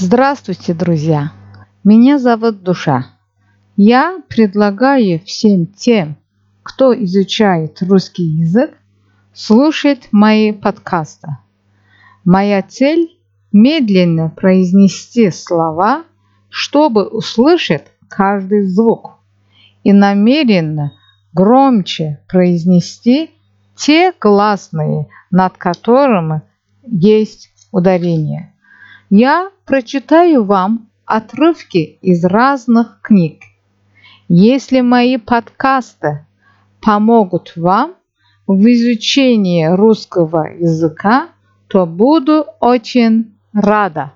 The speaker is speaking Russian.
Здравствуйте, друзья! Меня зовут Душа. Я предлагаю всем тем, кто изучает русский язык, слушать мои подкасты. Моя цель – медленно произнести слова, чтобы услышать каждый звук, и намеренно громче произнести те гласные, над которыми есть ударение. Я прочитаю вам отрывки из разных книг. Если мои подкасты помогут вам в изучении русского языка, то буду очень рада.